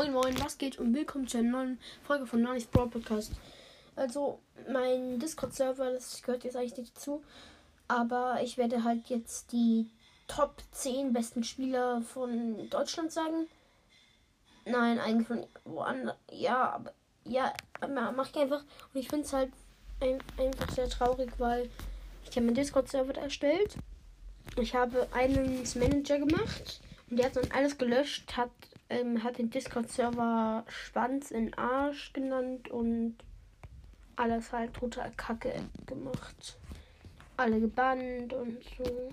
Moin Moin, was geht und willkommen zu einer neuen Folge von Nani's Brawl Podcast. Also, mein Discord-Server, das gehört jetzt eigentlich nicht dazu, aber ich werde halt jetzt die Top 10 besten Spieler von Deutschland sagen. Nein, eigentlich von woanders. Ja, aber ja, mach ich einfach. Und ich finde es halt ein, einfach sehr traurig, weil ich habe meinen Discord-Server erstellt. Ich habe einen Manager gemacht und der hat dann alles gelöscht, hat ähm, hat den Discord-Server Schwanz in Arsch genannt und alles halt total kacke gemacht. Alle gebannt und so.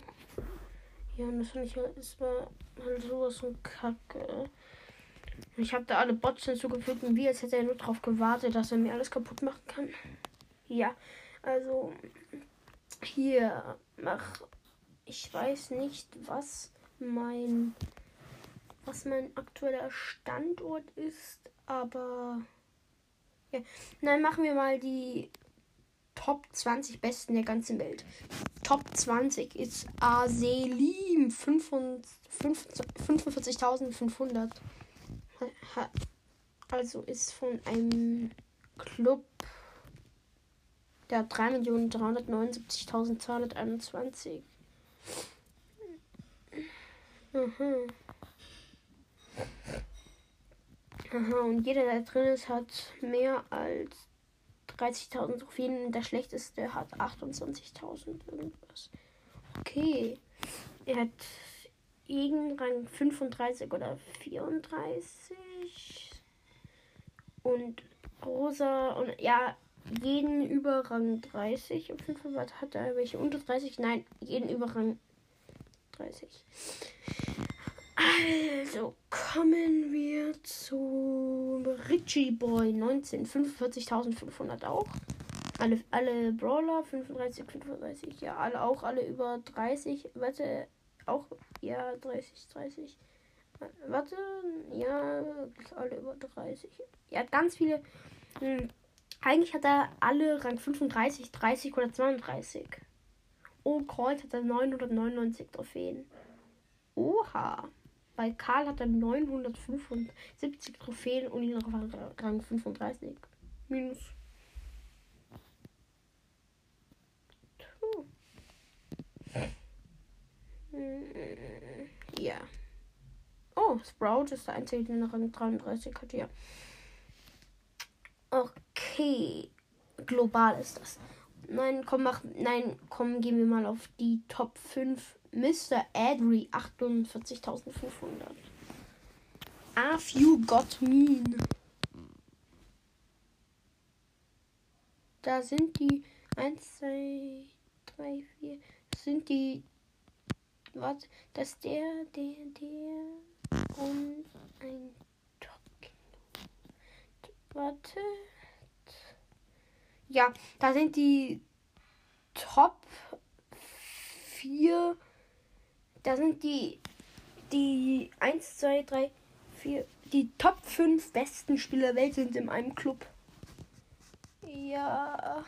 Ja, und das fand ich halt, es war halt sowas von kacke. Ich habe da alle Bots hinzugefügt und wie, als hätte er nur darauf gewartet, dass er mir alles kaputt machen kann. Ja, also hier mach. Ich weiß nicht, was mein was mein aktueller Standort ist, aber ja. Nein, machen wir mal die Top 20 besten der ganzen Welt. Top 20 ist Aselim 45.500. Also ist von einem Club der 3.379.221. Mhm. Aha, und jeder, der drin ist, hat mehr als 30.000 Trophäen. Der schlechteste hat 28.000 irgendwas. Okay. Er hat irgendeinen Rang 35 oder 34. Und Rosa und ja, jeden über Rang 30. Und 5 hat er welche unter 30? Nein, jeden über Rang 30. Also kommen wir zu Richie Boy 19, 45.500 auch. Alle, alle Brawler 35, 35, ja, alle auch, alle über 30. Warte, auch, ja, 30, 30. Warte, ja, alle über 30. Er hat ganz viele. Hm, eigentlich hat er alle Rang 35, 30 oder 32. Oh, Kreuz hat er 999 Trophäen. Oha. Weil Karl hat dann 975 Trophäen und ihn auf Rang 35. Minus. Ja. Oh, Sprout ist der einzige, der noch Rang 33 hat, ja. Okay. Global ist das. Nein, komm, mach. Nein, komm, gehen wir mal auf die Top 5 Mr. Adri 48.500. Have you got mean? Da sind die 1, 2, 3, 4. Das sind die. Was? Das ist der, der, der. Und ein Top. Warte. Ja, da sind die Top 4 da sind die, die 1, 2, 3, 4, die Top 5 besten Spieler der Welt sind in einem Club. Ja.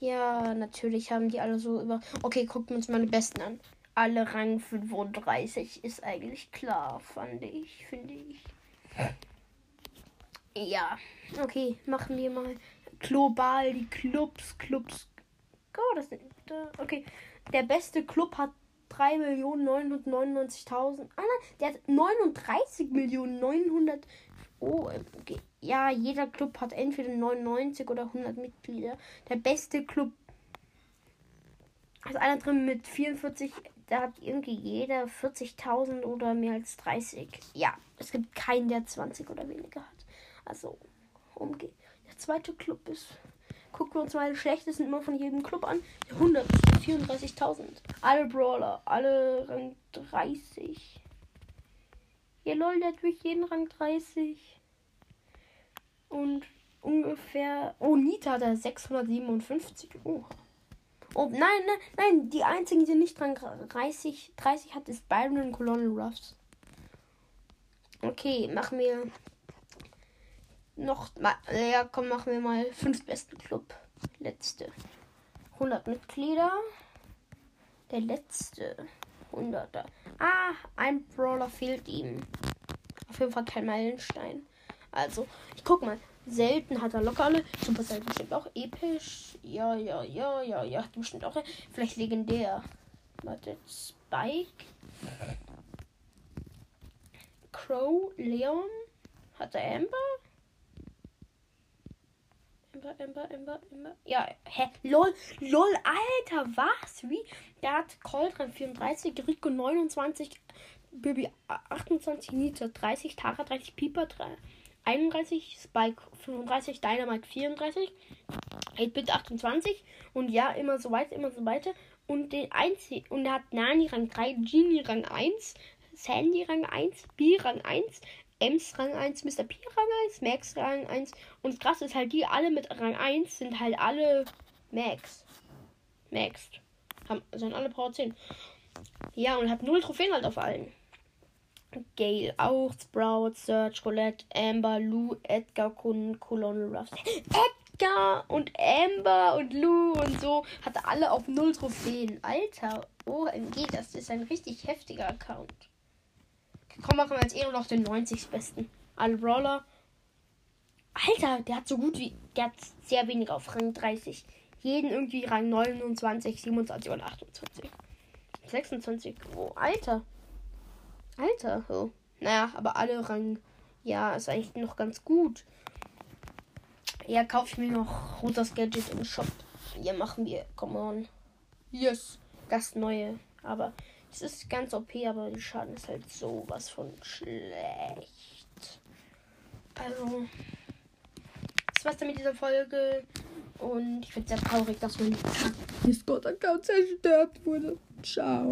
Ja, natürlich haben die alle so über. Okay, gucken wir uns mal die besten an. Alle Rang 35 ist eigentlich klar, fand ich, finde ich. Ja, okay, machen wir mal global die Clubs, Clubs. Oh, das sind. Okay, der beste Club hat 3.999.000. Ah nein, der hat 39 Millionen 900. Oh, okay. ja, jeder Club hat entweder 99 oder 100 Mitglieder. Der beste Club ist einer drin mit 44. Da hat irgendwie jeder 40.000 oder mehr als 30. Ja, es gibt keinen, der 20 oder weniger hat. Also, umgeht. Der zweite Club ist Gucken wir uns mal die schlechtesten immer von jedem Club an. 134.000. Alle Brawler, alle Rang 30. Ja, lol, der hat durch jeden Rang 30. Und ungefähr. Oh, Nita hat er 657. Oh. Oh, nein, nein, nein. Die einzigen, die nicht Rang 30, 30 hat, ist Byron und Colonel Ruffs. Okay, machen wir noch mal, ja, komm, machen wir mal fünf besten Club. Letzte. 100 Mitglieder. Der letzte 100er. Ah, ein Brawler fehlt ihm. Auf jeden Fall kein Meilenstein. Also, ich guck mal. Selten hat er locker alle. Super selten bestimmt auch episch. Ja, ja, ja, ja, ja. Bestimmt auch. Vielleicht legendär. Warte, Spike. Crow, Leon. Hat er Amber? Amber, Amber, Amber, Amber. Ja, hä? Lol, lol, Alter, was? Wie? Der hat Colt 34, Rico 29, Baby 28, Nita 30, Tara 30, Pieper 31, Spike 35, Dynamite 34, 8-Bit 28 und ja, immer so weiter, immer so weiter. Und den einzigen, und er hat Nani Rang 3, Genie Rang 1, Sandy Rang 1, B Rang 1, Ems Rang 1, Mr. P Rang 1, Max Rang 1. Und krass ist halt, die alle mit Rang 1 sind halt alle Max. Maxed. Haben, sind alle Power 10. Ja, und hat null Trophäen halt auf allen. Gale auch, Sprout, Search, Colette, Amber, Lou, Edgar, Kun, Colonel Ruffs. Edgar und Amber und Lou und so hatte alle auf null Trophäen. Alter, OMG, das ist ein richtig heftiger Account. Komm, machen wir als Ehre noch den 90. besten. Alle Brawler. Alter, der hat so gut wie. Der hat sehr wenig auf Rang 30. Jeden irgendwie Rang 29, 27 und 28. 26. Oh, Alter. Alter. Oh. Naja, aber alle Rang. Ja, ist eigentlich noch ganz gut. Ja, kaufe ich mir noch rotes Gadget im Shop. Ja, machen wir. Come on. Yes. Das neue. Aber es ist ganz OP, aber der Schaden ist halt sowas von schlecht. Also, das war's dann mit dieser Folge. Und ich es sehr traurig, dass mein Discord-Account zerstört wurde. Ciao.